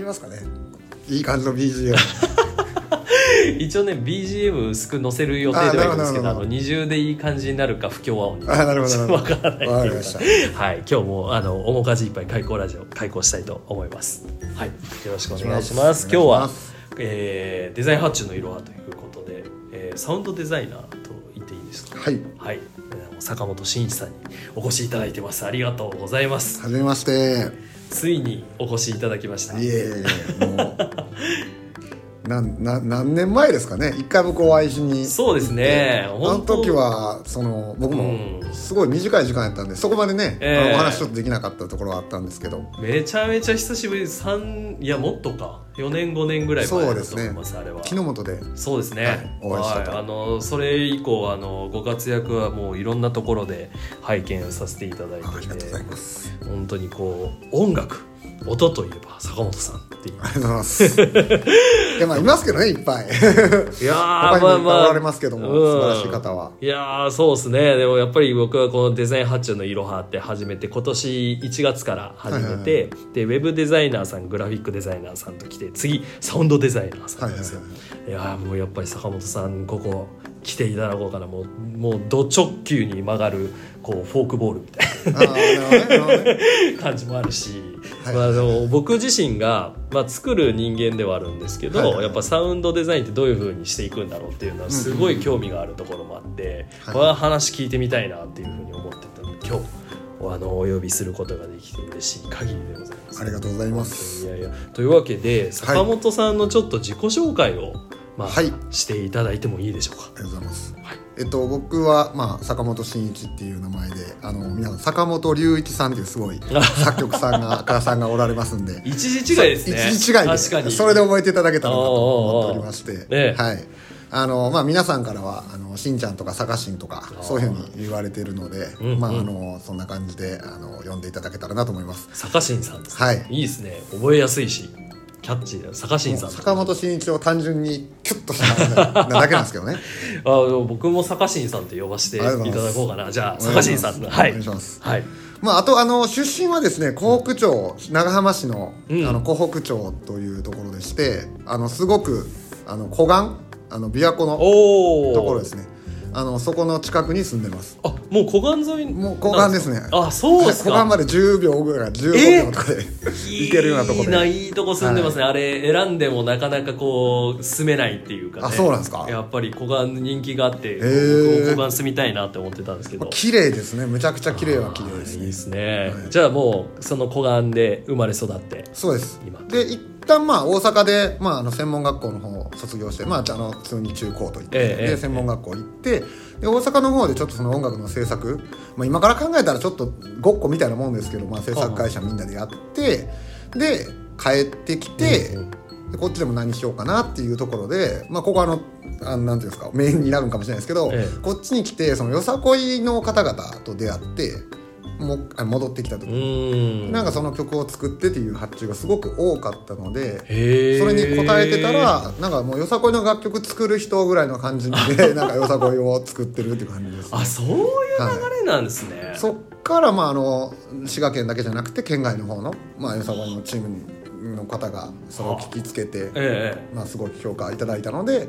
りますかね。いい感じの BGM 一応ね BGM 薄く載せる予定ではいるんですけどあの二重でいい感じになるか不協和音。にあなるほどなるほど。わからない。かりました。はい今日もあの面かじいっぱい開講ラジオ開講したいと思います。はいよろしくお願いします。今日はえーデザイン発注のいろはということで、えーサウンドデザイナーと言っていいですか？はい。はい、えー坂本真一さんにお越しいただいてます。ありがとうございます。はじめましてついにお越しいただきました。いえいえもうなんな何年前ですかね。一回僕お会いしにそうですね。あの時はその僕もうんすごい短い時間やったんでそこまでね、ええ。あのお話ちょっとできなかったところはあったんですけど。めちゃめちゃ久しぶり三いやもっとか4年5年ぐらい前だと思いますあれは。木の元で。そうですね、はいお会いしたと。あのそれ以降あのご活躍はもういろんなところで拝見させていただいていてありがとうございます。本当にこう音楽音といえば坂本さんっていうありがとうございます。いやまあいますけどねいっぱい。いやー他にもいっぱいおられまあますけども、うん。素晴らしい方は。いやーそうですね。でもやっぱり僕はこのデザイン発注のいろはって始めて今年1月から始めて、はいはいでウェブデザイナーさんグラフィックデザイナーさんと来て次サウンドデザイナーさんなんですよ、いやーもうやっぱり坂本さんここ来ていただこうかな。もうもうド直球に曲がるこうフォークボールみたいな。ね 感じもあるし、はいまあ、でも僕自身が、まあ、作る人間ではあるんですけど、やっぱサウンドデザインってどういうふうにしていくんだろうっていうのはすごい興味があるところもあって、はい。これは話聞いてみたいなっていうふうに思ってたので今日あのお呼びすることができて嬉しい限りでございます。ありがとうございます。いやいやというわけで坂本さんのちょっと自己紹介を、まあはい。していただいてもいいでしょうか。ありがとうございます。はいえっと、僕は、まあ、坂本真一っていう名前であの皆さん坂本龍一さんっていうすごい 作曲さんがさんがおられますんで一時違いですね。一時違いで確かに。それで覚えていただけたらなと思っておりまして、ええはいあのまあ、皆さんからはあのしんちゃんとかさかしんとかそういうふうに言われているので、うんうんまあ、あのそんな感じであの呼んでいただけたらなと思います。坂新さんです、ね。はいいいですね。覚えやすいし、キャッチーだ。坂新さん。坂本真一を単純にキュッとしただけなんですけどね。あ僕も坂新さんって呼ばせていただこうかな。じゃあ、坂新さん。おはい。願いしますはい。まあ、あとあの出身はですね湖北町長浜市の,、うんあの湖北町というところでしてあのすごくあの湖岸あの琵琶湖のおお。ところですねあのそこの近くに住んでます。あ、もう湖岸沿いにもう湖岸ですね。あ、そうですか。湖岸まで10秒ぐらい15秒とかで行けるようなところいいな、でいいとこ住んでますね。あれ、選んでもなかなかこう、住めないっていうかね。あそうなんですか？やっぱり湖岸人気があって、湖岸住みたいなって思ってたんですけど。綺麗ですね。むちゃくちゃ綺麗は綺麗です。ねいいですね、はい。じゃあもうその湖岸で生まれ育って。そうです。今。で一旦まあ大阪で、まあ、あの専門学校の方を卒業して、まあ、あの普通に中高と行って、ええええ。で専門学校行ってで大阪の方でちょっとその音楽の制作、まあ、今から考えたらちょっとごっこみたいなもんですけど、まあ、制作会社みんなでやってで帰ってきて、でこっちでも何しようかなっていうところで、まあ、ここあのあのなんていうんですかメインになるんかもしれないですけど、ええ。こっちに来てそのよさこいの方々と出会っても戻ってきた時ん。なんかその曲を作ってっていう発注がすごく多かったのでそれに応えてたらなんかもうよさこいの楽曲作る人ぐらいの感じで なんかよさこいを作ってるっていう感じです、ね、あそういう流れなんですね、そっからまああの滋賀県だけじゃなくて県外の方の、まあ、よさこいのチームの方がそれを聞きつけて、ええ。まあ、すごく評価いただいたので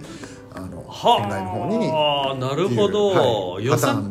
あのは県外の方にあなるほど、はいよさ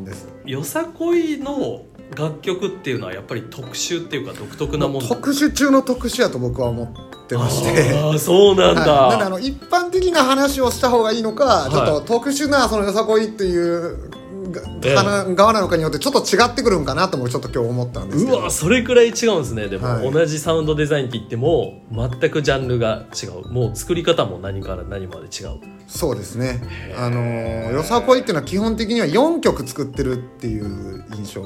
よさこいの楽曲っていうのはやっぱり特殊っていうか独特なもん特殊中の特殊やと僕は思ってまして。ああそうなんだ、はい、なんであの一般的な話をした方がいいのか、い。ちょっと特殊なそのよさこいっていう側なのかによってちょっと違ってくるんかなともちょっと今日思ったんですけど。うわそれくらい違うんですね。でも、はい。同じサウンドデザインって言っても全くジャンルが違う。もう作り方も何から何まで違う。そうですね。あのよさこいっていうのは基本的には4曲作ってるっていう印象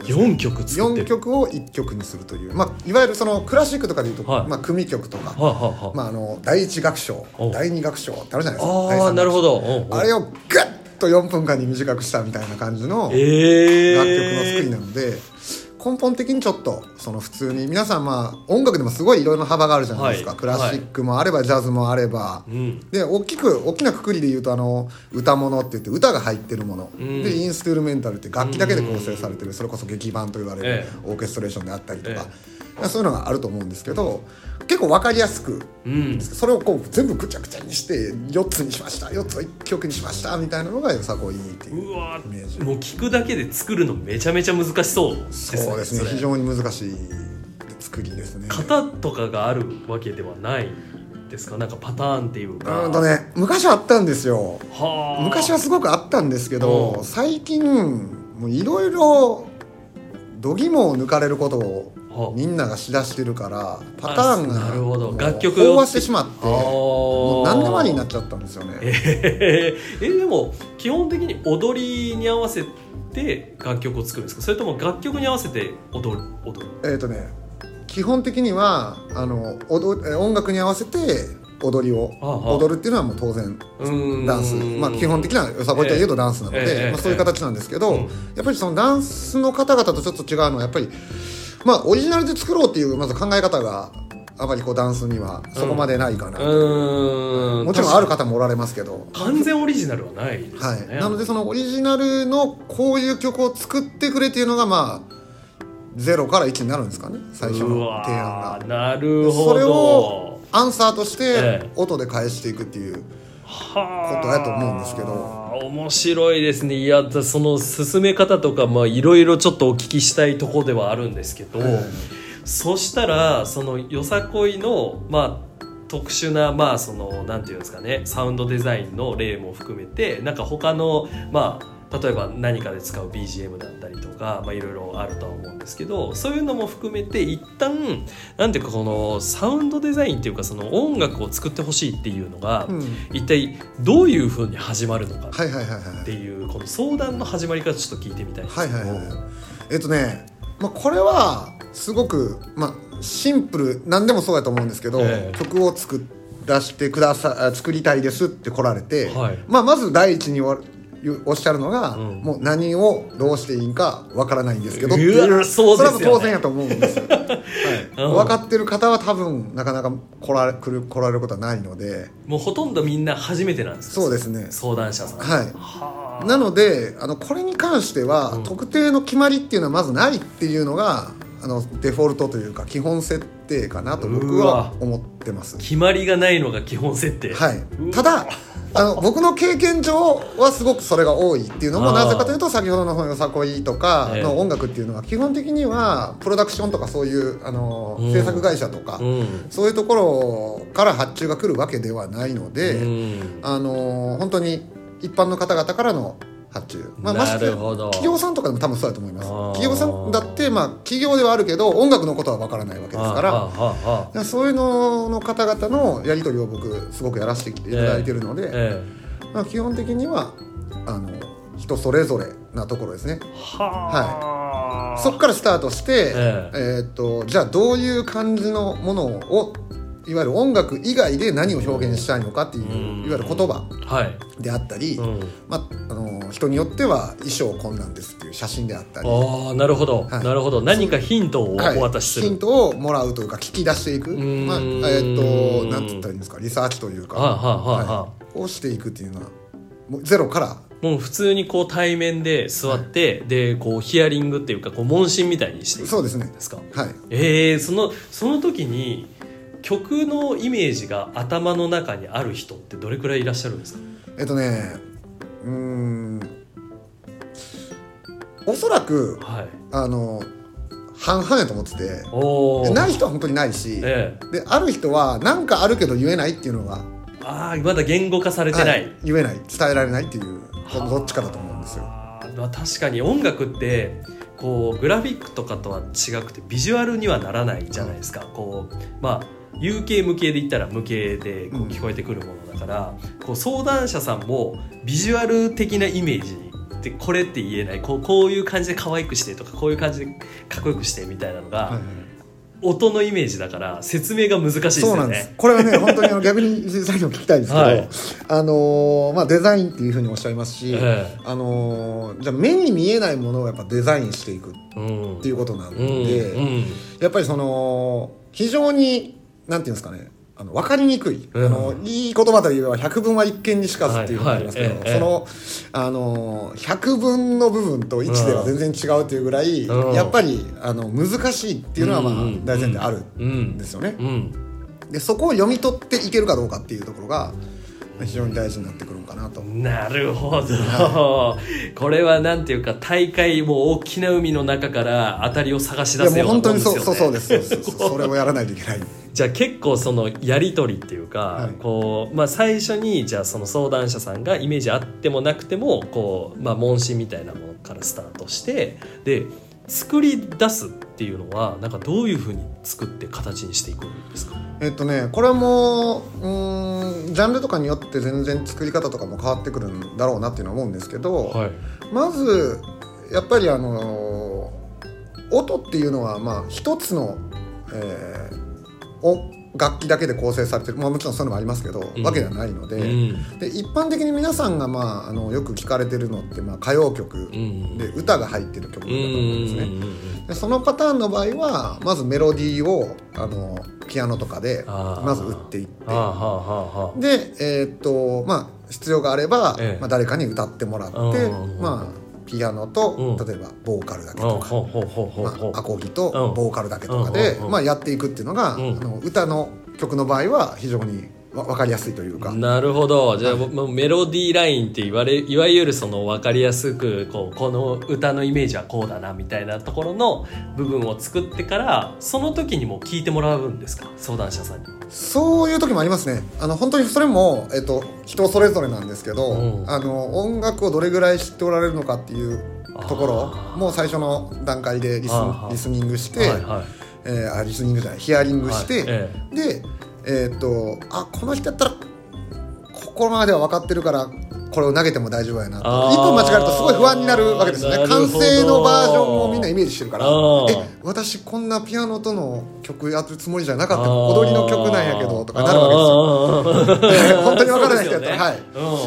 4曲作って4る曲を1曲にするという、まあ、いわゆるそのクラシックとかでいうと、はい。まあ、組曲とか、はあ、はあはあまあ、あの第一楽章。お第二楽章ってあるじゃないですか。第ああなるほど、あれをガッと4分間に短くしたみたいな感じの、ええ楽曲の作りなので根本的にちょっとその普通に皆さんまあ音楽でもすごいいろいろな幅があるじゃないですか、はい。クラシックもあればジャズもあれば、うん。で大きく大きなくくりで言うとあの歌物って言って歌が入ってるもの、うん。でインストゥルメンタルって楽器だけで構成されてる。それこそ劇版と言われるえオーケストレーションであったりとか、えそういうのがあると思うんですけど結構分かりやすくうん。それをこう全部ぐちゃぐちゃにして4つにしました4つを1曲にしましたみたいなのがよさこいっていうイメージ。もう聞くだけで作るのめちゃめちゃ難しそうですねそうですね。非常に難しい作りですね。型とかがあるわけではないですか？なんかパターンっていううかーんとね昔はあったんですよ。はあ。昔はすごくあったんですけどうん。最近もういろいろ度肝を抜かれることみんながしだしてるからパターンがあなるほど。もう楽曲飽和してしまってもう何でもありになっちゃったんですよね。えーえでも基本的に踊りに合わせて楽曲を作るんですか？それとも楽曲に合わせて踊る踊る？えっ、とね基本的にはあの踊え音楽に合わせて踊りを踊るっていうのはもう当然ダンス、まあ、基本的なよさこいといえどダンスなので、ええまあ、そういう形なんですけど、うんやっぱりそのダンスの方々とちょっと違うのはやっぱり、まあ、オリジナルで作ろうっていうまず考え方があまりこうダンスにはそこまでないかな、うーん。もちろんある方もおられますけど。完全オリジナルはないですよはね、い、なのでそのオリジナルのこういう曲を作ってくれっていうのがまあ0から1になるんですかね最初うのわ提案が。ーなるほど。それをアンサーとしええ。て音で返していくっていうはあ。ことやと思うんですけど面白いですね。いやだその進め方とかまあいろいろちょっとお聞きしたいところではあるんですけど、えそしたらそのよさこいのまあ特殊なまあそのなんていうんですかねサウンドデザインの例も含めてなんか他のまあ例えば何かで使う BGM だったりとかまあいろいろあるとは思うんですけどそういうのも含めて一旦なんていうかこのサウンドデザインっていうかその音楽を作ってほしいっていうのが、うん。一体どういうふうに始まるのかはいはいはいはいっていうこの相談の始まり方ちょっと聞いてみたいんですけど、はいはいはいえっとね、まあ、これはすごく、まあ、シンプル何でもそうやと思うんですけど、ええ。曲を作らせてくださあ作りたいですって来られて、はい。まあ、まず第一におおっしゃるのが、うん。もう何をどうしていいんかわからないんですけどってういうわそれは当然やと思うんですよ、はい。うん。分かってる方は多分なかなか来られ来る来られることはないので。もうほとんどみんな初めてなんですかそうですね。相談者さん。はい。はあ。なのであのこれに関しては、うん。特定の決まりっていうのはまずないっていうのがあのデフォルトというか基本設定かなと僕は思ってます。決まりがないのが基本設定。はい、ただあの僕の経験上はすごくそれが多いっていうのもなぜかというと先ほどの「よさこい」とかええの音楽っていうのは基本的にはプロダクションとかそういうあのうん。制作会社とか、うん。そういうところから発注が来るわけではないので。うん。あのー本当に一般の方々からの発注、まあ、まして企業さんとかでも多分そうだと思います。企業さんだって、まあ、企業ではあるけど音楽のことは分からないわけですから。そういうのの方々のやり取りを僕すごくやらせていただいてるので、えまあ、基本的にはあの人それぞれなところですね。えはあそこからスタートして、え。えーっとじゃあどういう感じのものをいわゆる音楽以外で何を表現したいのかっていううん。いわゆる言葉はい、であったり、うん、まあ、あの人によっては衣装こんなんですっていう写真であったり、ああなるほど、はい。なるほど。何かヒントをおはい渡しする、ヒントをもらうというか聞き出していく、ん。まあえーっとなんて言ったらいいんですか？リサーチというか、はいをしていくっていうのはもうゼロから。もう普通にこう対面で座って、でこうヒアリングっていうかこう問診みたいにしていくそうですねですかはい。えー、そのその時に曲のイメージが頭の中にある人ってどれくらいいらっしゃるんですか？えっとねうーんおそらくはい。あの半々やと思っててない人は本当にないし、ええ。である人は何かあるけど言えないっていうのがああまだ言語化されてない、はい言えない伝えられないっていうどっちかだと思うんですよ。まあ確かに音楽ってこうグラフィックとかとは違くてビジュアルにはならないじゃないですか、こうまあ有形無形で言ったら無形でこううん聞こえてくるものだから、こう相談者さんもビジュアル的なイメージってこれって言えないこうこういう感じで可愛くしてとかこういう感じでかっこよくしてみたいなのが、はいはい。音のイメージだから説明が難しいですそうよなんです。ね。これはね 本当にあの逆に実際にも聞きたいんですけど、はい。あのーまあ、デザインっていうふうにおっしゃいますし、えあのーじゃあ目に見えないものをやっぱデザインしていくっえうんていうことなんで、うん。うん。やっぱりその非常になんていうんですかねあの分かりにくい、うん。あのいい言葉といえば百分は一見にしかずっていうのがありますけど、はいはいええ。そのあの百分の部分と1では全然違うというぐらい、うん。やっぱりあの難しいっていうのはまあうんうん。大前提あるうんんですよね。うん。でそこを読み取っていけるかどうかっていうところが非常に大事になってくるのかなと。なるほど。これはなんていうか大会もう大きな海の中から当たりを探し出すようなもう本当にもんですよねそうそうそうですそうです。そう それをやらないといけない。じゃあ結構そのやり取りっていうか、はい。こうまあ、最初にじゃあその相談者さんがイメージあってもなくてもこう、まあ、問診みたいなものからスタートしてで作り出すっていうのはなんかどういうふうに作って形にしていくんですか？えっとねこれもうーんジャンルとかによって全然作り方とかも変わってくるんだろうなっていうのは思うんですけど、はい。まずやっぱりあのー音っていうのはまあ一つの、えーお楽器だけで構成されてる、まあ、もちろんそういうのもありますけど、うん。わけではないので,、うん。で一般的に皆さんが、まあ、あのよく聞かれてるのって、まあ、歌謡曲うんで歌が入ってる曲だとう思うんですね。んでそのパターンの場合はまずメロディーをあのピアノとかでまず打っていって。でえーっとまあ必要があれば、ええ。まあ、誰かに歌ってもらって、うん。まあピアノと、うん。例えばボーカルだけうん。とか、ほうほうほうほう。まほうあ、アコギとうん。ボーカルだけとかで、うんうんまあ、やっていくっていうのが、うん。あの歌の曲の場合は非常にわ分かりやすいというか、なるほど。じゃあ、もうメロディーラインって言われいわゆるその分かりやすくこうこの歌のイメージはこうだなみたいなところの部分を作ってからその時にも聞いてもらうんですか？相談者さんに。そういう時もありますね。あの本当にそれも、えっと、人それぞれなんですけど、うん。あの音楽をどれぐらい知っておられるのかっていうところもう最初の段階でリスリスニングして、はいはい。えーあリスニングじゃないヒアリングして、はい。え。でえーっとあこの人やったらここまでは分かってるからこれを投げても大丈夫やなと。一歩間違えるとすごい不安になるわけですよね。完成のバージョンをみんなイメージしてるから。え私こんなピアノとの曲やってるつもりじゃなかった踊りの曲なんやけどとかなるわけですよ。本当に分からない人やったら。はい。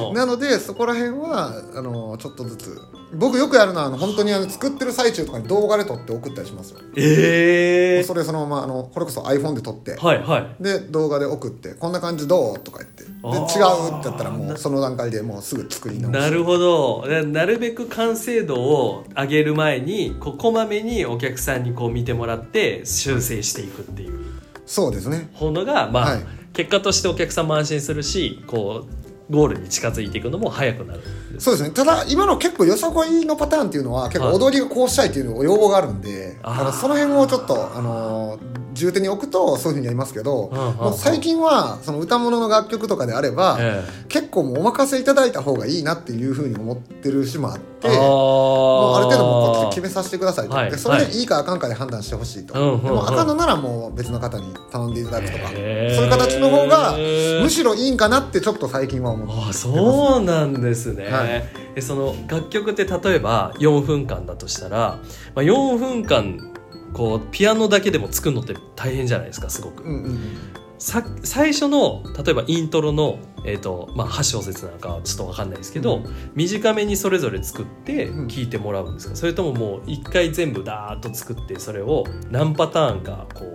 うん。なのでそこら辺はあのちょっとずつ。僕よくやるのはあの本当にあの作ってる最中とかに動画で撮って送ったりしますよ。ええそれそのままあのこれこそ iPhone で撮って。はいはい。で動画で送って「こんな感じどう?」とか言って。で違うってやったらもうその段階でもうすぐ作り直しなるほど。ななるべく完成度を上げる前にこうこまめにお客さんにこう見てもらって修正していくっていう。そうですね。ものが、まあはい。結果としてお客さんも安心するしこうゴールに近づいていくのも早くなるそうですね。ただ今の結構よさこいのパターンっていうのは結構踊りがこうしたいっていうの要望があるんであー。ただその辺をちょっとあのー重点に置くとそういうふうにやりますけどもう最近はその歌物の楽曲とかであればえ結構もうお任せいただいた方がいいなっていうふうに思ってる節もあってあー。もうある程度もうこっちで決めさせてくださいと、はい。でそれでい。いかあかんかで判断してほしいと、でもあかんのならもう別の方に頼んでいただくとか、へー。そういう形の方がむしろいいんかなってちょっと最近は思ってああそうなんですね、はいえその楽曲って例えば4分間だとしたら、まあ、4分間こうピアノだけでも作るのって大変じゃないですかすごく、うんうんさ最初の例えばイントロの、えーとまあ、8小節なんかはちょっと分かんないですけど、短めにそれぞれ作ってうん。聴いてもらうんですか、それとももう一回全部ダーッと作ってそれを何パターンかこ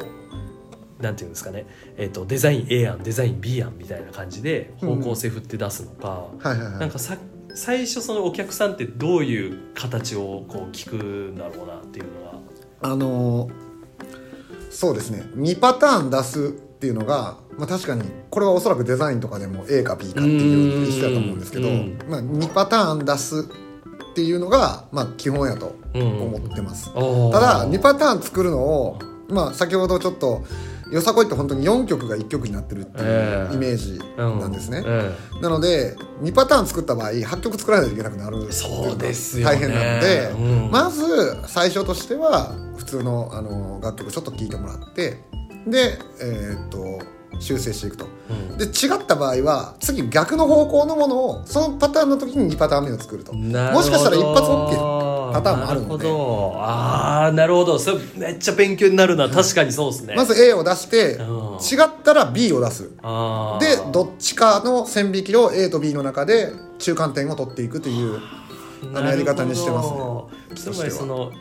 うなんていうんですかね、えー、とデザイン A 案デザイン B 案みたいな感じで方向性振って出すのか、はいはいはい。なんかさ最初そのお客さんってどういう形をこう聞くんだろうなっていうのは。あのーそうですね2パターン出すっていうのが、まあ、確かにこれはおそらくデザインとかでも A か B かっていう一緒だと思うんですけど、うんまあ、2パターン出すっていうのが、まあ、基本やとうん思ってます。ただ2パターン作るのを、まあ、先ほどちょっとよさこいって本当に4曲が1曲になってるってええ。いうイメージなんですね、えなので2パターン作った場合8曲作らないといけなくなるそうですよね。大変なので、うん。まず最初としては普通のあの楽曲ちょっと聴いてもらってでえーっと修正していくと。うん。で違った場合は次逆の方向のものをそのパターンの時に2パターン目を作ると。もしかしたら一発 OK パターンもあるので。なるほどああなるほど。それめっちゃ勉強になるな。確かにそうですね。まず A を出してうん。違ったら B を出す。でどっちかの線引きを A と B の中で中間点を取っていくというあのやり方にしてますね。つまりその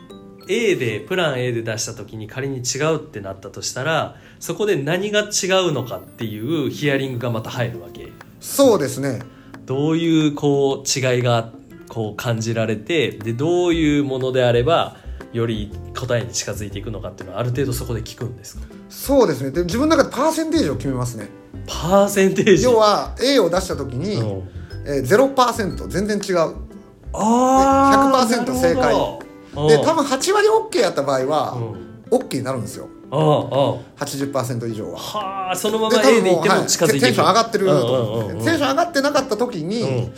A でプラン A で出した時に仮に違うってなったとしたらそこで何が違うのかっていうヒアリングがまた入るわけ。そうですね。どういうこう違いがこう感じられてでどういうものであればより答えに近づいていくのかっていうのはある程度そこで聞くんですか？そうですね。で自分の中でパーセンテージを決めますね。パーセンテージ？要は A を出した時に、うん。えー、0%全然違う。あ100%正解。で多分8割 OK やった場合は、うん。OK になるんですよ。ああああ80%以上は。はあそのままで多 A でいってもはい。近づいてテンション上がってると思ううんうんうんテンション上がってなかった時に、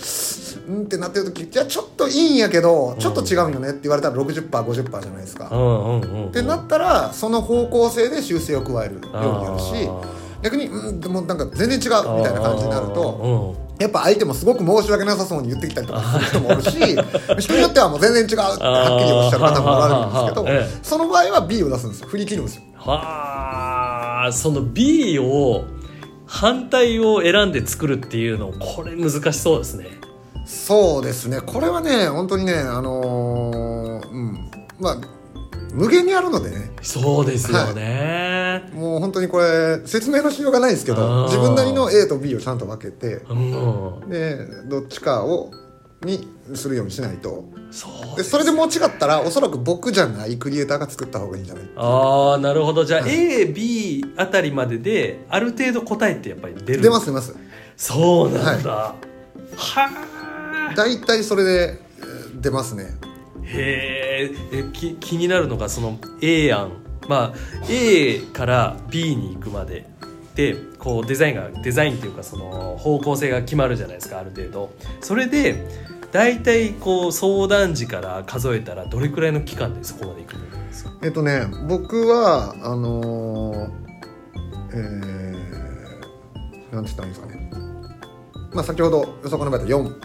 うんうん、ってなってる時じゃあちょっといいんやけどちょっと違うんよねって言われたら 60%50% じゃないですか。うんうんうんうん。ってなったらその方向性で修正を加えるようになるしあ逆にうんでもなんか全然違うみー。たいな感じになるとうんやっぱ相手もすごく申し訳なさそうに言ってきたりとかする人もおるし人によってはもう全然違うってはっきりおっしゃる方もおられるんですけどその場合は B を出すんですよ。振り切るんですよ。はあその B を反対を選んで作るっていうのこれ難しそうですねそうですね。これはね本当にねあのーうん。まあ無限にあるのでね。そうですよね、もう本当にこれ説明のしようがないですけど自分なりの A と B をちゃんと分けてうん。でどっちかをにするようにしないと。そうでそれでもう違ったらおそらく僕じゃないクリエイターが作った方がいいんじゃない？ああなるほど。じゃあ、はい。AB あたりまでである程度答えってやっぱり出る出ます出ます。そうなんだ、はあ大体それでえー出ますね。へー。えき気になるのがその A 案。まあ A から B に行くまで。でこうデザインがデザインっていうかその方向性が決まるじゃないですかある程度。それで大体こう相談時から数えたらどれくらいの期間でそこまで行くんですか？えっとね僕はあのー、えー、なんて言ったらいいんですかね。まあ先ほどよそこの場合だと 4,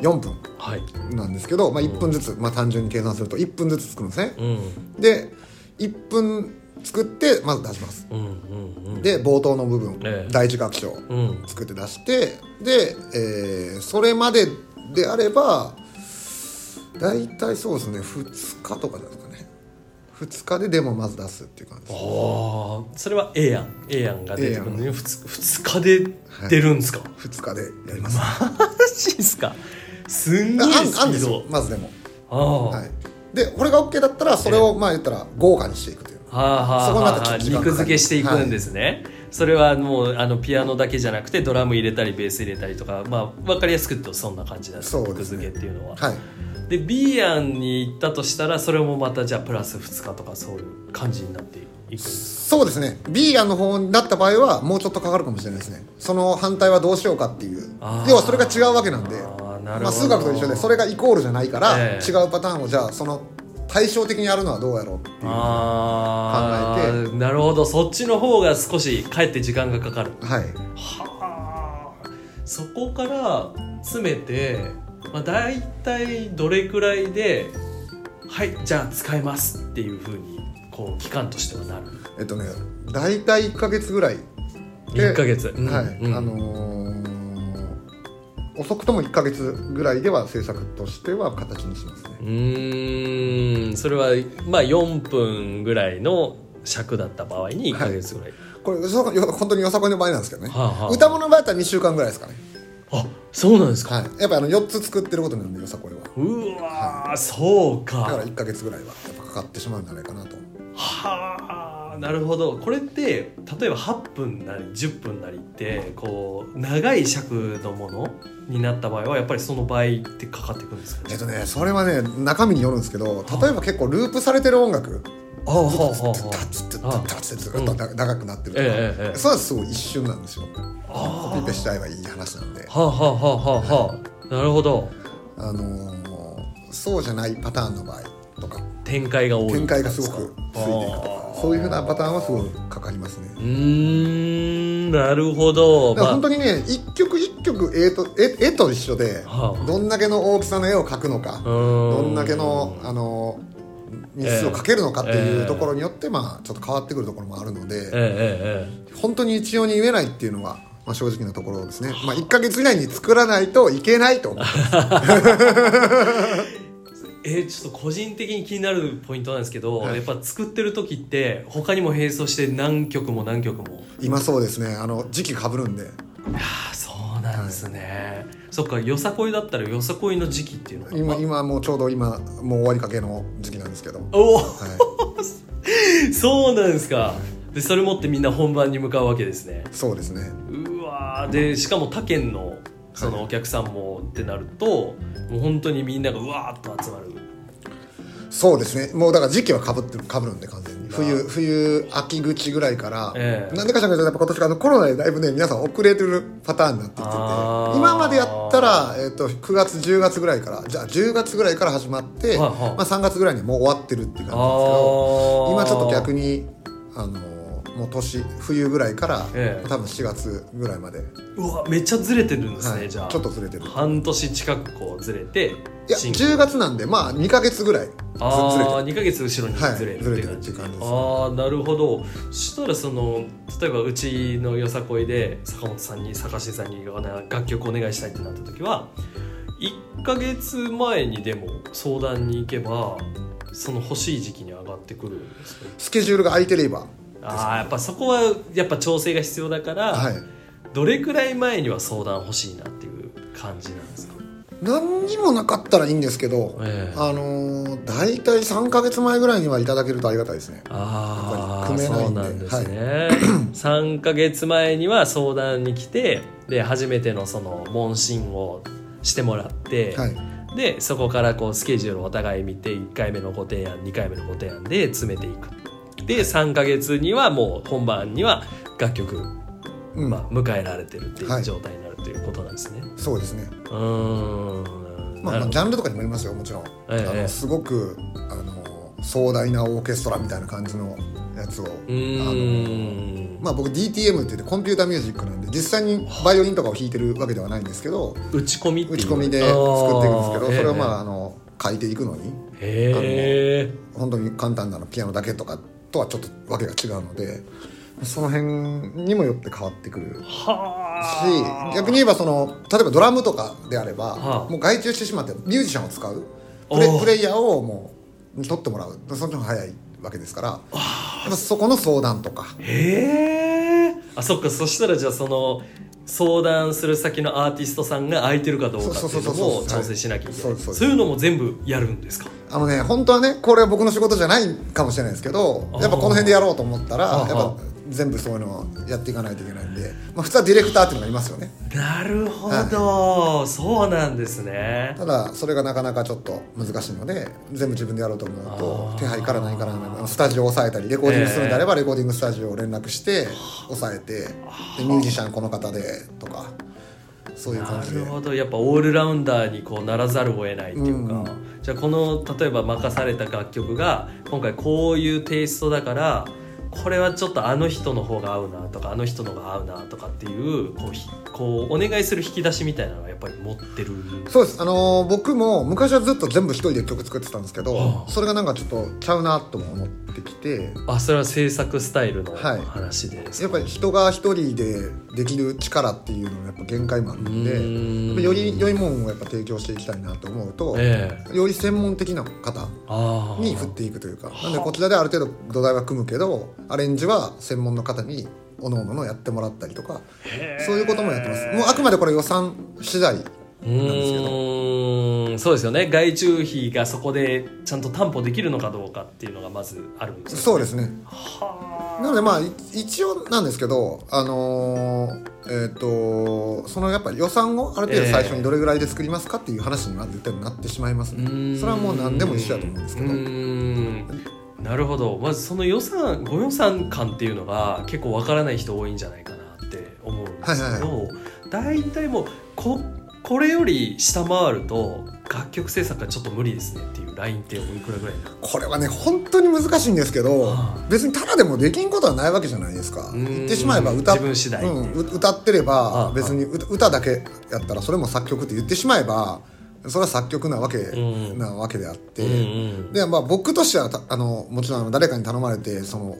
4分はい。なんですけど、まあ、1分ずつ、まあ、単純に計算すると1分ずつ作るんですね。うん。で1分作ってまず出します。うんうんうん。で冒頭の部分、ええ。第一楽章うん。作って出してで、えーそれまでであれば大体そうですね2日とかですかね。2日でデモまず出すっていう感じです。それは A 案。A 案が出てくるのに 2, 日で出るんですか、2日でやります、マジっすか？すんげえあんですよまずでも。ああ、はい。でこれが OK だったらそれをまあ言ったら豪華にしていくという。そこになはあ。ったらちょっと時間か肉付けしていくんですね、それはもうあのピアノだけじゃなくてドラム入れたりベース入れたりとかまあ分かりやすく言うとそんな感じなんですね。肉付けっていうのは、はい。で B 案に行ったとしたらそれもまたじゃあプラス2日とかそういう感じになっていくそうですね。B 案の方になった場合はもうちょっとかかるかもしれないですね。その反対はどうしようかっていう。要はそれが違うわけなんでまあ、数学と一緒でそれがイコールじゃないから、ええ。違うパターンをじゃあその対照的にやるのはどうやろうっていうあ考えーなるほど。そっちの方が少しかえって時間がかかる。はい。はあ。そこから詰めて、まあ、大体どれくらいではいじゃあ使えますっていうふうにこう期間としてはなる。えっとね大体1か月ぐらい1ヶ月。うんはい、うん。あのー遅くとも1か月ぐらいでは制作としては形にしますね。うーん。それはまあ4分ぐらいの尺だった場合に1か月ぐらい、これそよ本当によさこいの場合なんですけどね、はあはあ歌物の場合だったら2週間ぐらいですかね。あそうなんですか、はい。やっぱあの4つ作ってることになるんでよさこいは。うわーそうか。だから1か月ぐらいはやっぱかかってしまうんじゃないかなと。はあなるほど。これって例えば8分なり10分なりってこう長い尺のものになった場合はやっぱりその倍ってかかってくるんですかね？えっとねそれはね中身によるんですけど例えば結構ループされてる音楽。ああはあずっとずっとはタッツッタあッタッツッずっとな長くなってるとか、えそれはすごい一瞬なんですよあコピペしちゃえばいい話なんではあはあはあはあはあなるほどあのーそうじゃないパターンの場合とか展開が多い。展開がすごくついていくとかそういうふうなパターンはすごいかかりますね。うーんなるほど。だから本ま当にね一曲一曲絵と絵絵と一緒ではあ。どんだけの大きさの絵を描くのかあどどんだけのあの日数をかけるのかっていうところによってまあちょっと変わってくるところもあるのええでええ本当に一様に言えないっていうのがまあ正直なところですね。まあ1か月以内に作らないといけないと思うえええーちょっと個人的に気になるポイントなんですけど、はい。やっぱ作ってる時って他にも並走して何曲も何曲も。今そうですね。あの時期かぶるんで。ああそうなんですね、そっかよさこいだったらよさこいの時期っていうの今今もうちょうど今もう終わりかけの時期なんですけど、おおは そうなんですか。でそれ持ってみんな本番に向かうわけですね。い、そうですね。うわー。でしかも他県のそのお客さんもってなると、もう本当にみんながうわーっと集まる。そうですね。もうだから時期はかぶってるかぶるんで完全に。冬冬秋口ぐらいから、ええ。なんでかしらんけどやっぱ今年あのコロナでだいぶね皆さん遅れてるパターンになってきてて今までやったら、えっと9月10月ぐらいからじゃあ10月ぐらいから始まって、はいはい。まあ、3月ぐらいにもう終わってるっていう感じなんですけどあ今ちょっと逆ににあのもう年冬ぐらいから、ええ。多分4月ぐらいまで、うわめっちゃずれてるんですね、はいじゃあ。ちょっとずれてる。半年近くこうずれていや進行10月なんでまあ2か月ぐらいずずれてる。ああ2ヶ月後ろにずれるはいずれてるっていう感じですああなるほど。そしたらその例えばうちのよさこいで坂本さんに坂下さんに楽曲お願いしたいってなった時は1ヶ月前にでも相談に行けばその欲しい時期に上がってくるんですねスケジュールが空いてればああやっぱそこはやっぱ調整が必要だから、はい。どれくらい前には相談欲しいなっていう感じなんですか？何にもなかったらいいんですけど、ええ。あのー、大体3か月前ぐらいにはいただけるとありがたいですね。ああやっぱり組めないんで。そうなんですね、3か月前には相談に来てで初めてのその問診をしてもらって、はい。でそこからこうスケジュールをお互い見て1回目のご提案2回目のご提案で詰めていくで3か月にはもう本番には楽曲、うん。まあ、迎えられてるっていはい。う状態になるということなんですね、そうですね。うーん。まあ、ジャンルとかにもよりますよもちろん、ええ。あのすごくあの壮大なオーケストラみたいな感じのやつをうーん。まあ僕 DTM って言ってコンピューターミュージックなんで実際にバイオリンとかを弾いてるわけではないんですけど打ち込み打ち込みで作っていくんですけどあーそれをまあえあの書いていくのにえへえ本当に簡単なのピアノだけとかとはちょっとわけが違うのでその辺にもよって変わってくる。はし逆に言えばその例えばドラムとかであれば、はあ。もう外注してしまってミュージシャンを使う。プレプレイヤーをもう取ってもらう。その方が早いわけですから。やっぱそこの相談とか。へえ。あそっか。そしたらじゃあその相談する先のアーティストさんが空いてるかどうかっていうのも調整しなきゃいけない。そういうのも全部やるんですか？あのね本当はねこれは僕の仕事じゃないかもしれないですけどやっぱこの辺でやろうと思ったらやっぱ全部そういうのをやっていかないといけないんで、まあ、普通はディレクターっていうのがいますよね。なるほど、そうなんですね。ただそれがなかなかちょっと難しいので全部自分でやろうと思うと手配から何から何スタジオを抑えたりレコーディングするんであればレコーディングスタジオを連絡して抑えてでミュージシャンこの方でとかそういう感じで。なるほど。やっぱオールラウンダーにこうならざるを得ないっていうか、うん。じゃあこの例えば任された楽曲が今回こういうテイストだからこれはちょっとあの人の方が合うなとかあの人の方が合うなとかっていうこうひこうお願いする引き出しみたいなのはやっぱり持ってるそうです。あのー僕も昔はずっと全部一人で曲作ってたんですけどはあそれがなんかちょっとちゃうなとも思ってきて。あそれは制作スタイルのはい。話ですか、やっぱり人が一人でできる力っていうのはやっぱ限界もあるんでうーん。やっぱより良いものをやっぱ提供していきたいなと思うと、ええ。より専門的な方に振っていくというか。なんでこちらである程度土台は組むけどアレンジは専門の方におのおののやってもらったりとかそういうこともやってます。もうあくまでこれ予算次第うなんですけど。そうですよね。外注費がそこでちゃんと担保できるのかどうかっていうのがまずあるんですよね。そうですね。はなのでまあい一応なんですけどあのーえっ、とそのやっぱり予算をある程度最初にどれぐらいで作りますかっていう話には絶対なってしまいますね、それはもう何でも一緒だと思うんですけどなるほど。まずその予算ご予算感っていうのが結構わからない人多いんじゃないかなって思うんですけど、大体もうここれより下回ると楽曲制作がちょっと無理ですねっていうラインっておいくらぐらいこれはね本当に難しいんですけどはあ。別にただでもできんことはないわけじゃないですか。ん。言ってしまえば歌自分次第うん、う歌ってれあばあ別に歌歌だけやったらそれも作曲って言ってしまえばそれは作曲なわけうん。なわけであって、うんうん。でまあ僕としてはたあのもちろん誰かに頼まれてその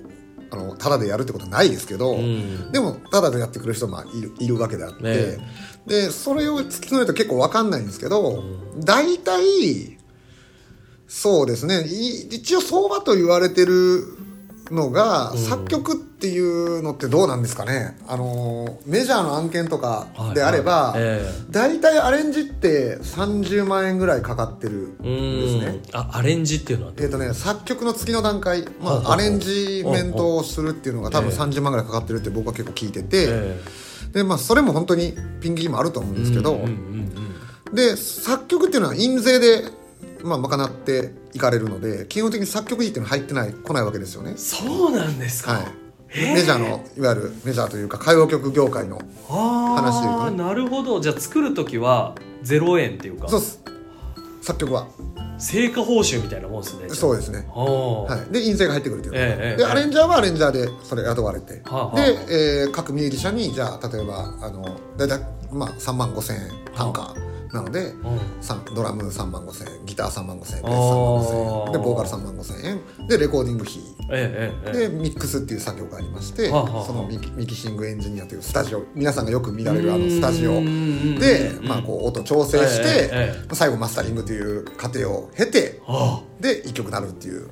あのただでやるってことはないですけど、うん。でもただでやってくれる人もまあいるいるわけであって、ね。でそれを突き詰めると結構わかんないんですけど、大体そうですね。い一応相場と言われてるのが、うん。作曲っていうのってどうなんですかね？あのメジャーの案件とかであれば、はいはいえ。大体アレンジって30万円ぐらいかかってるですね。あアレンジっていうのはえーとね、作曲の次の段階、まあ、アレンジメントをするっていうのが多分ええ。30万ぐらいかかってるって僕は結構聞いてて、えでまあ、それも本当にピンキリもあると思うんえですけど、うんうんうん。で作曲っていうのは印税で、まあ、賄っていかれるので基本的に作曲費っていうのは入ってない来ないわけですよね。そうなんですか、はい、メジャーのいわゆるメジャーというか歌謡曲業界の話で言うああとねなるほど。じゃあ作る時は0円っていうか。そうです。作曲は。成果報酬みたいなもんですねそうですね、ああ、はい、で印税が入ってくるっていう、ええええでアレンジャーはアレンジャーでそれ雇われて、はあはあ。で、えー各ミュージシャンにじゃあ例えばあの大体、まあ、3万5千円単価なので、うん。ドラム3万5千円ギター3万5千円ベあーース3万5千円でボーカル3万5千円でレコーディング費。えええええでミックスっていう作業がありまして、はあはそのミキミキシングエンジニアというスタジオ皆さんがよく見られるあのスタジオ。うんで、まあ、こう音調整して、えええ最後マスタリングという過程を経てあ。で1曲なるっていう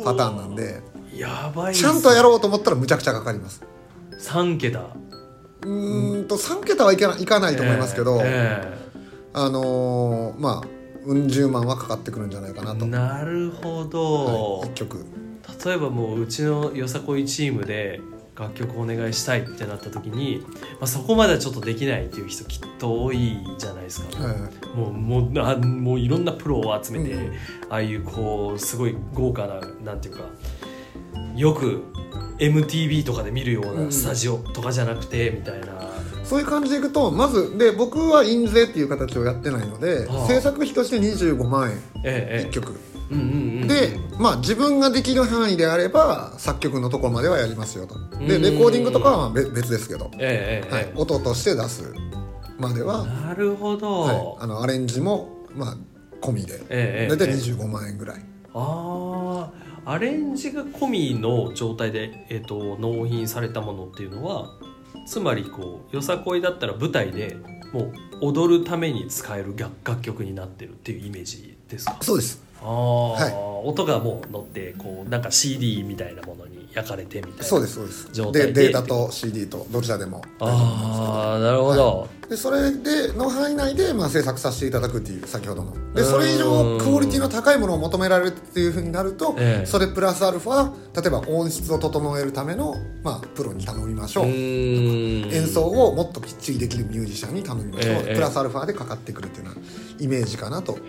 うパターンなんでやばいちゃんとやろうと思ったらむちゃくちゃかかります。3桁。うーんと3桁はいかないいかないと思いますけど、えあのーまあうん十万はかかってくるんじゃないかなと、えなるほはい、ど、1曲。例えばもううちのよさこいチームで楽曲お願いしたいってなった時に、まあ、そこまではちょっとできないっていう人きっと多いじゃないですか、はいもうもうあもういろんなプロを集めて、うん。ああいうこうすごい豪華ななんていうかよく MTV とかで見るようなスタジオとかじゃなくてみたいな、そういう感じでいくとまずで僕は印税っていう形をやってないので、はあ。制作費として25万円。1えええ。え曲、うんうんうんで、まあ、自分ができる範囲であれば作曲のところまではやりますよと。でうん。レコーディングとかはまあ別別ですけど、ええはい。音として出すまでは、なるほど、はい、あのアレンジも、まあ、込みで。ええええ大体ええ。25万円ぐらい、ああアレンジが込みの状態で、えっと納品されたものっていうのはつまりこうよさこいだったら舞台でもう踊るために使える楽楽曲になってるっていうイメージですか？そうです。ああ、はい。音がもう乗ってこうなんか CD みたいなものに焼かれてみたいなそうですそうです。状態ででデータと CD とどちらでもああなるほど、でそれでの範囲内で、まあ、制作させていただくっていう先ほどの。でそれ以上クオリティの高いものを求められるっていうふうになると、ええ。それプラスアルファ例えば音質を整えるための、まあ、プロに頼みましょう。演奏をもっときっちりできるミュージシャンに頼みましょう、ええプラスアルファでかかってくるっていうようなイメージかなと思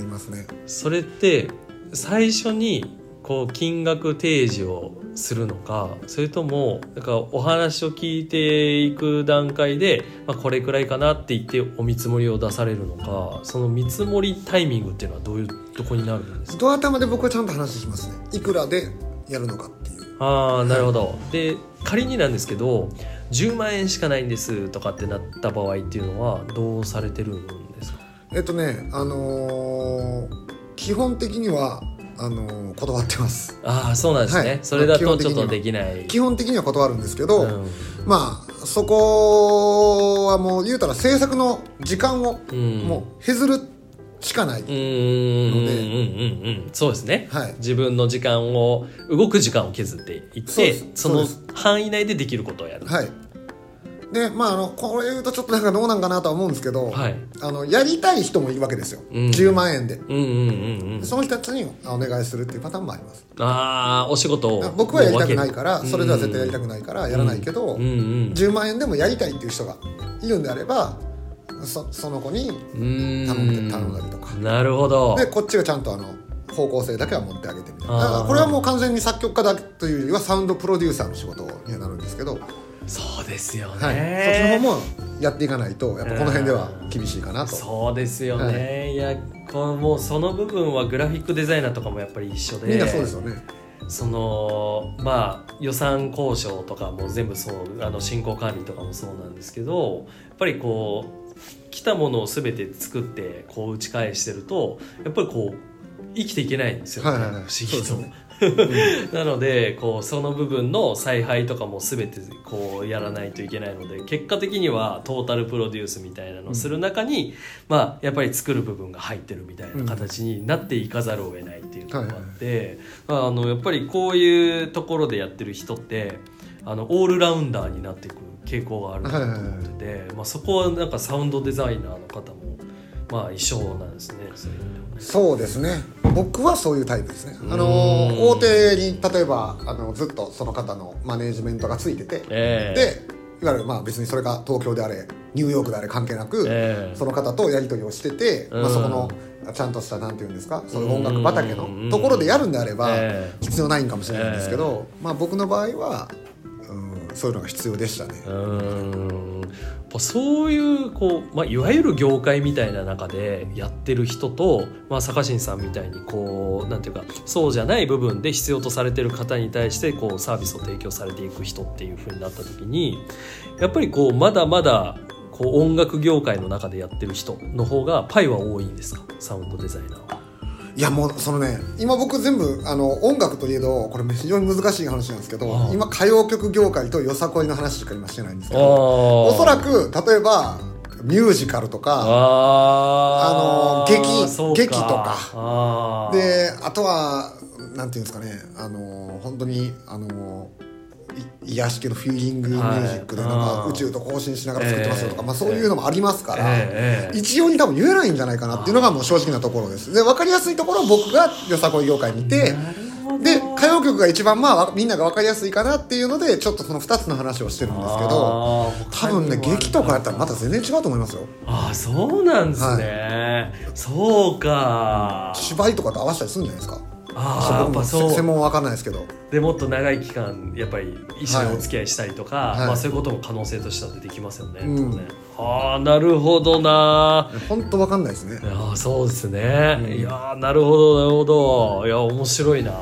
いますね。それって最初にこう金額提示をするのかそれともなんかお話を聞いていく段階で、まあ、これくらいかなって言ってお見積もりを出されるのかその見積もりタイミングっていうのはどういうとこになるんですか？ドア頭で僕はちゃんと話しますね。いくらでやるのかっていう。ああなるほど。で仮になんですけど10万円しかないんですとかってなった場合っていうのはどうされてるんですか？えっとねあのー基本的にはあのー断ってます。ああそうなんですね、はい。それだとちょっとできない。基本的には断るんですけど、うん。まあそこはもう言うたら制作の時間をうん。もう削るしかない、うんうんうんうんうんうん。そうですね、はい。自分の時間を動く時間を削っていってその範囲内でできることをやる。はいでまああのこれ言うとちょっとなんかどうなんかなとは思うんですけど、はい。あのやりたい人もいるわけですよ、うん。10万円で。うんうんうんうん。その人たちにお願いするっていうパターンもあります。ああお仕事を僕はやりたくないからそれでは絶対やりたくないからやらないけど、うんうん。10万円でもやりたいっていう人がいるんであればそその子にうん頼ん。で頼んだりとか。なるほど。でこっちがちゃんとあの方向性だけは持ってあげてみたいな。これはもう完全に作曲家だというよりはサウンドプロデューサーの仕事にはなるんですけど、はい、そうですよね、そっちの方もやっていかないとやっぱこの辺では厳しいかなと。そうですよね、、はい。やこのもうその部分はグラフィックデザイナーとかもやっぱり一緒で。みんなそうですよね。そのまあ予算交渉とかも全部そうあの進行管理とかもそうなんですけどやっぱりこう来たものを全て作ってこう打ち返してるとやっぱりこう生きていけないんですよ、はいはいはい。不思議と、そうですよね なのでこうその部分の采配とかも全てこうやらないといけないので結果的にはトータルプロデュースみたいなのをする中に、まあ、やっぱり作る部分が入ってるみたいな形になっていかざるを得ないっていうところがあって、あのやっぱりこういうところでやってる人ってあのオールラウンダーになっていく傾向があるなと思ってて、まあ、そこはなんかサウンドデザイナーの方もまあ一緒なんですね。そうですね僕はそういうタイプですね。あのうん大手に例えばあのずっとその方のマネージメントがついてて、ええ。でいわゆるまあ別にそれが東京であれニューヨークであれ関係なく、ええ。その方とやり取りをしてて、うん。まあ、そこのちゃんとしたなんていうんですかその音楽畑のところでやるんであればええ。必要ないんかもしれないんですけど、まあ、僕の場合は、うん、そういうのが必要でしたね。うんそういうこう、まあ、いわゆる業界みたいな中でやってる人と、まあ、坂新さんみたいにこうなんていうかそうじゃない部分で必要とされてる方に対してこうサービスを提供されていく人っていう風になった時にやっぱりこうまだまだこう音楽業界の中でやってる人の方がパイは多いんですか？サウンドデザイナーは。いやもうそのね今僕全部あの音楽といえどこれ非常に難しい話なんですけど今歌謡曲業界とよさこいの話しか今してないんですけどおおそらく例えばミュージカルとかあの劇劇とか。であとはなんていうんですかねあの本当にあのい癒し系のフィーリングミュージックでなんはい。か宇宙と交信しながら作ってますよとか、ええ。まあ、そういうのもありますから、一様に多分言えないんじゃないかなっていうのがもう正直なところです。で分かりやすいところを僕がよさこい業界にいてで歌謡曲が一番まあわみんなが分かりやすいかなっていうのでちょっとその2つの話をしてるんですけど多分ね劇とかやったらまた全然違うと思いますよ。ああそうなんですね、そうか。芝居とかと合わせたりするんじゃないですか？あそう専門は分かんないですけど。でもっと長い期間やっぱり一緒にお付き合いしたりとか、はい。まあ、そういうことも可能性としては出てきますよね,、うん。ね。ああなるほどな。本当分かんないですね。いやーそうですね、いやーなるほどなるほど。いや面白いな。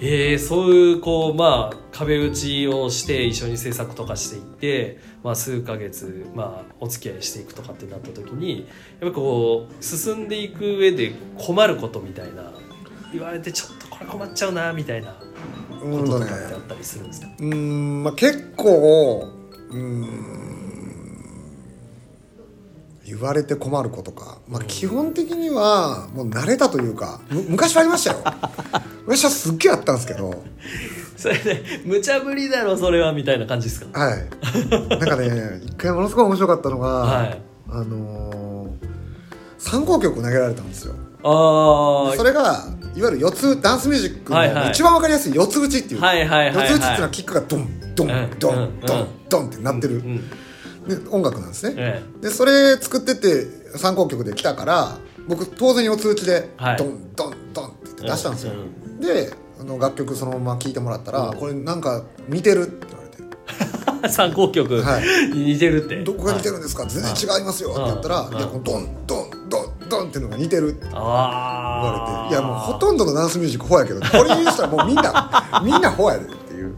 えー、そういうこうまあ壁打ちをして一緒に制作とかしていって、まあ、数ヶ月、まあ、お付き合いしていくとかってなった時にやっぱりこう進んでいく上で困ることみたいな言われてちょっとこれ困っちゃうなみたいなこうんとねととかってあったりするんですか、うーんまあ結構うーん言われて困ることか、まあ、基本的にはもう慣れたというかむ昔はありましたよ。昔はすっげえあったんですけど。それで無茶ぶりだろそれはみたいな感じですか？はい。なんかね一回ものすごい面白かったのが、はい。あのー参考曲投げられたんですよ。ああそれがいわゆる四つダンスミュージックはいはい。の一番わかりやすい四つ打ちっていう、はいはいはいはい。四つ打ちっていうのはキックがドンドンうんドンうん。ドンドンってなってる、うんで音楽なんですね、えでそれ作ってって参考曲で来たから僕当然四つ打ちではい。ドンドンドンって出したんですよ、うんであの楽曲そのまま聴いてもらったら、これなんか似てるって言われて。参考曲、はい。似てるって。どこが似てるんですか、全然違いますよって言ったら、うん。いやこのドンドンドンっていうのが似てるって言われて。いやもうほとんどのダンスミュージックフォやけどこれにしたらもうみんな みんなフォやでっていう。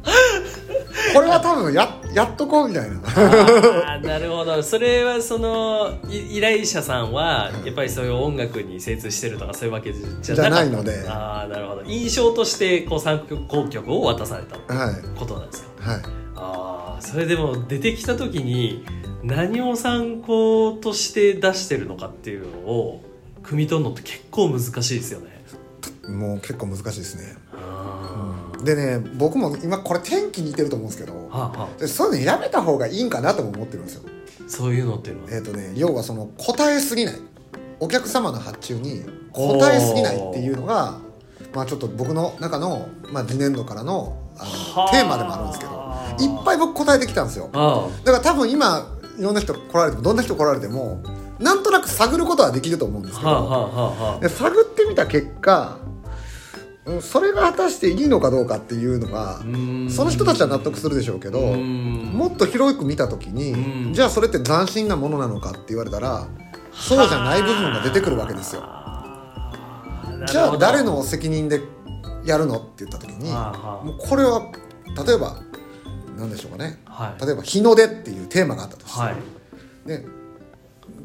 これは多分ややっとこうみたいな。あーなるほど。それはそのい依頼者さんはやっぱりそういう音楽に精通してるとかそういうわけじゃないので。ああなるほど。印象としてこう参考曲を渡されたはい。ことなんですか？はい。ああそれでも出てきた時に何を参考として出してるのかっていうのを汲み取るのって結構難しいですよね。もう結構難しいですね。あでね僕も今これ天気似てると思うんですけどーはあはでそういうのやめた方がいいんかなとも思ってるんですよ。あそういうのっていうのは。えっ、とね要はその答えすぎない。お客様の発注に答えすぎないっていうのがまあちょっと僕の中の、まあ、次年度からのあはあ。のテーマでもあるんですけどいっぱい僕答えてきたんですよ。あ。だから多分今いろんな人来られてもどんな人来られてもなんとなく探ることはできると思うんですけど、あはあはあはあ。で探ってみた結果うんそれが果たしていいのかどうかっていうのがうん。その人たちは納得するでしょうけどうん。もっと広く見た時うにん。じゃあそれって斬新なものなのかって言われたらそうじゃない部分が出てくるわけですよ。じゃあ誰の責任でやるのって言った時にもうこれは例えば何でしょうかね。あはい。例えば日の出っていうテーマがあったとして、はい。ね、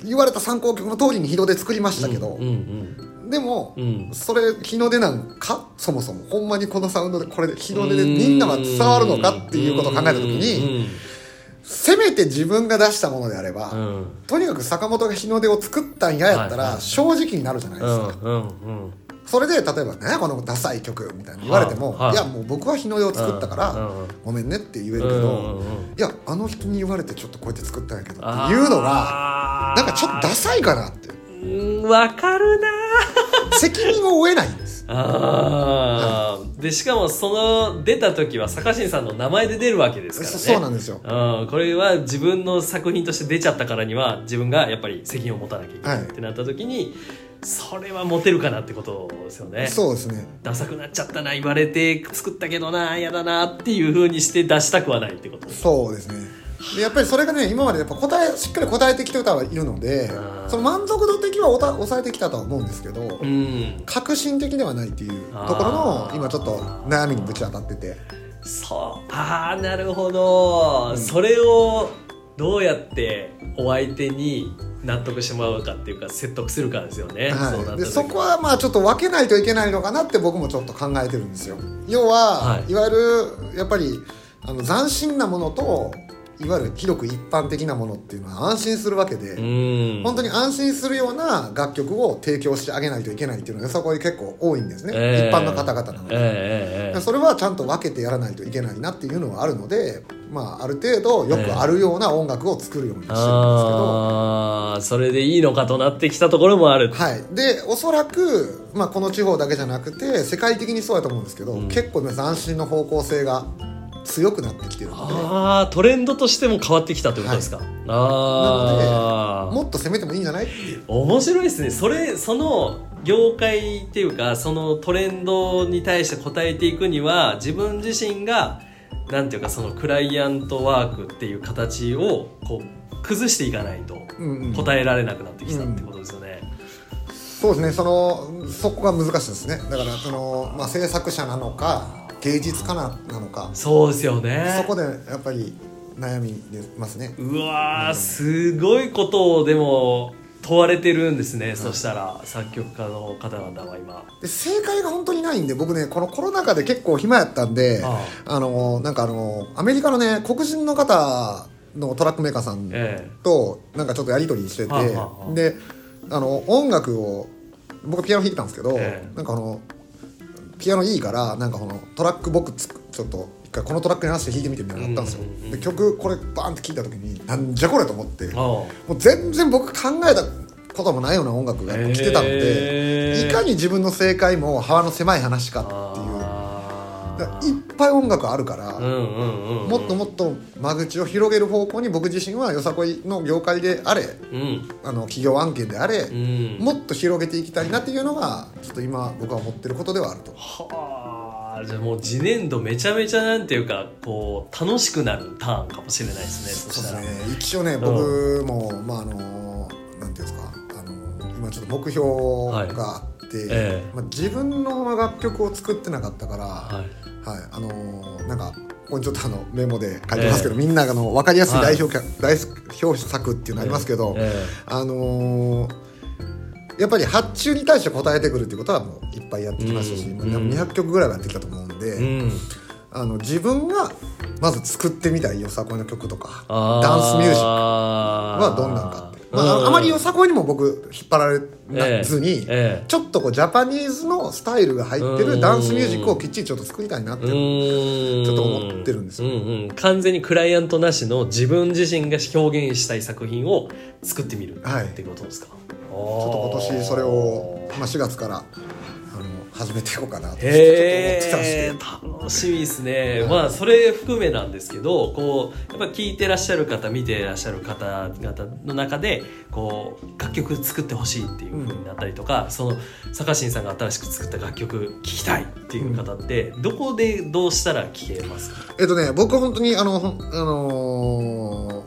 言われた参考曲の通りに日の出作りましたけど、うんうんでも、うん。それ日の出なんか？そもそもほんまにこのサウンドでこれで日の出でみんなは伝わるのかっていうことを考えた時にせめて自分が出したものであれば、うん。うんとにかく坂本が日の出を作ったんややったら正直になるじゃないですか、うんうんうんそれで例えば「ねこのダサい曲」みたいに言われても「はい。はい。いやもう僕は日の出を作ったから、うん。うん。ごめんね」って言えるけど、うんいやあの人に言われてちょっとこうやって作ったんやけどっていうのがなんかちょっとダサいかなって。うんわかるな責任を負えないんです。あー。でしかもその出た時は坂新さんの名前で出るわけですからね。そそうなんですよ。うん、これは自分の作品として出ちゃったからには自分がやっぱり責任を持たなきゃいけないはいってなった時に、それはモテるかなってことですよね。そうですね。ダサくなっちゃったな言われて作ったけどな嫌だなっていうふうにして出したくはないってことそうですね。でやっぱりそれがね今までやっぱ答えしっかり答えてきてたはいるのでその満足度的はおた抑えてきたとは思うんですけどうん。革新的ではないっていうところの今ちょっと悩みにぶち当たってて。そう。ああなるほど、それをどうやってお相手に納得してもらうかっていうか説得するかですよね、はい、った時。でそこはまあちょっと分けないといけないのかなって僕もちょっと考えてるんですよ。要は、はい。い、わゆるやっぱりあの斬新なものといわゆる広く一般的なものっていうのは安心するわけで、うん。本当に安心するような楽曲を提供してあげないといけないっていうのがそこに結構多いんですね、ええ。一般の方々なので、ええええ。ええそれはちゃんと分けてやらないといけないなっていうのはあるので、まあ、ある程度よくあるような音楽を作るようにしてるんですけど、ああそれでいいのかとなってきたところもある、はい、でおそらく、まあ、この地方だけじゃなくて世界的にそうやと思うんですけど、うん。結構ね斬新の方向性が強くなってきてるので。ああトレンドとしても変わってきたということですか、ああもっと攻めてもいいんじゃない？っていう面白いですね。それその業界っていうかそのトレンドに対して応えていくには自分自身がなんていうかそのクライアントワークっていう形をこう崩していかないとうんうん。答えられなくなってきたってことですよね、そうですね。そのそこが難しいですね。だからその、まあ、制作者なのか芸術家ななのか。そうですよね。そこでやっぱり悩み出ますね。うわーすごいことをでも問われてるんですね、そしたら作曲家の方々は今。で正解が本当にないんで僕ねこのコロナ禍で結構暇やったんでああ。のなんかあのアメリカのね黒人の方のトラックメーカーさんえとなんかちょっとやり取りしてて、はあはあはあ。であの音楽を僕ピアノ弾いてたんですけど、ええ。なんかあのピアノいいからなんかこのトラック僕つくちょっと一回このトラックに合わせて弾いてみてみたいなのがあったんですよ、うんうんうん。で曲これバーンって聴いた時になんじゃこれと思ってえもあう全然僕考えたこともないような音楽が来てたので、いかに自分の正解も幅の狭い話かっていういっぱい音楽あるから、うんうんうんうん。もっともっと間口を広げる方向に僕自身はよさこいの業界であれうん。あの企業案件であれ、うん。もっと広げていきたいなっていうのがちょっと今僕は思ってることではあると。はあじゃあもう次年度めちゃめちゃなんていうかこう楽しくなるターンかもしれないですねそうですね。一応ね僕も、まああのなんていうんですかあの今ちょっと目標があって、ええ。まあ、自分の楽曲を作ってなかったから、はい。はい、あのーなんかここにちょっとあのメモで書いてますけど、みんながあの分かりやすい代表,、代表作っていうのありますけど、えあのーやっぱり発注に対して答えてくるっていうことはもういっぱいやってきましたし、うん。まあ200曲ぐらいはやってきたと思うんで、えうん。あの自分がまず作ってみたいよさこいの曲とかダンスミュージックはどんなんかって、まああまりよさこいにも僕引っ張られずに、ええ。ちょっとこうジャパニーズのスタイルが入ってるダンスミュージックをきっちりちょっと作りたいなってちちょっと思ってるんですよ。うんうん、完全にクライアントなしの自分自身が表現したい作品を作ってみるはいってことですか、ちちょっと今年それを、まあ、4月からあの始めていこうかなと思ってたんですけど。楽しみですね、まあそれ含めなんですけどこうやっぱ聞いてらっしゃる方見てらっしゃる方々の中でこう楽曲作ってほしいっていう風になったりとか、その坂新さんが新しく作った楽曲聴きたいっていう方って、どこでどうしたら聴けますか？えっとね僕本当にあのあのー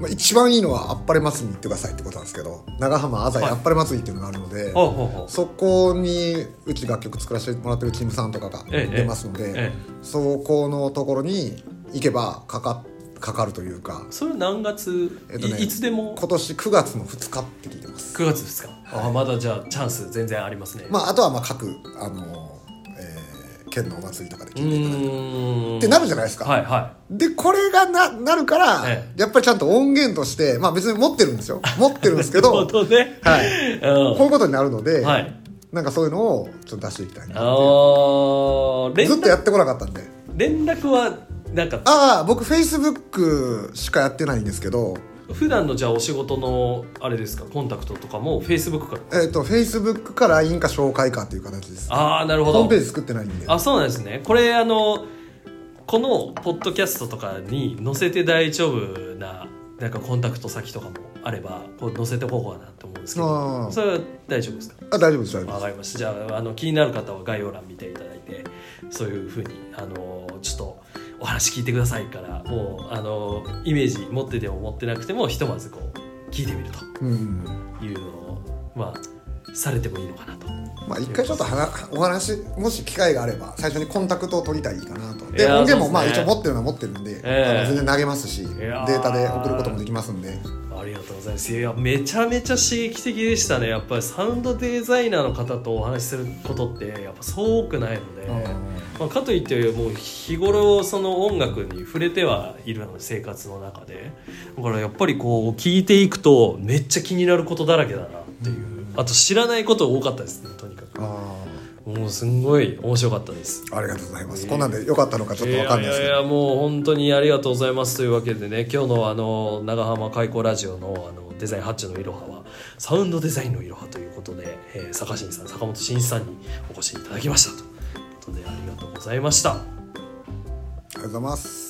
まあ、一番いいのは「あっぱれ祭り」に行ってくださいってことなんですけど長浜あざあっぱれ祭りっていうのがあるので、ほうほうほう。そこにうち楽曲作らせてもらってるチームさんとかがええ出ますので、えそこのところに行けばかかかかるというかそれは何月、えっとねいいつでも？今年9月の2日って聞いてます。9月ですか、あまだじゃあチャンス全然ありますね、まああとはまあ各あの、えー県のお祭りとかでう聞いていただいて。ってなるじゃないですか、はいはでこれがななるから、えやっぱりちゃんと音源としてまあ別に持ってるんですよ。持ってるんですけ どね。はい。うん。こういうことになるので、はい。なんかそういうのをちょっと出していきたいなずっとやってこなかったんで。連絡はなんか？ああ僕フェイスブックしかやってないんですけど普段のじゃあお仕事のあれですか？コンタクトとかもフェイスブックから？えっ、とフェイスブックか LINE か紹介かっていう形です。ああなるほど。ホームページ作ってないんで。あそうなんですね。これあのこのポッドキャストとかに載せて大丈夫ななんかコンタクト先とかもあればこう載せておこうかなと思うんですけあどー。それは大丈夫ですか？あ大丈夫です大丈夫でわかりました。じゃああの気になる方は概要欄見ていただいてそういうふうにあのちょっとお話聞いてくださいからもうあのイメージ持ってても持ってなくてもひとまずこう聞いてみるというのをまあされてもいいのかなと。まあ一回ちょっと話お話もし機会があれば最初にコンタクトを取りたいかなと。で音源もまあ一応持ってるのは持ってるんで、ええあの全然投げますしデータで送ることもできますんでありがとうございます。いやめちゃめちゃ刺激的でしたね。やっぱりサウンドデザイナーの方とお話しすることってやっぱそう多くないので、まあ、かといってもう日頃その音楽に触れてはいるの生活の中で。だからやっぱりこう聞いていくとめっちゃ気になることだらけだなっていう。あと知らないこと多かったですねとにかく。あもうすんごい面白かったです。あありがとうございます。こんなんでよかったのかちょっとわかんないですけど。いやいやもう本当にありがとうございますというわけでね今日のあの長浜開口ラジオのあのデザインハッチのいろははサウンドデザインのいろはということで、えー、坂新さん坂本慎一さんにお越しいただきましたということでありがとうございました。ありがとうございます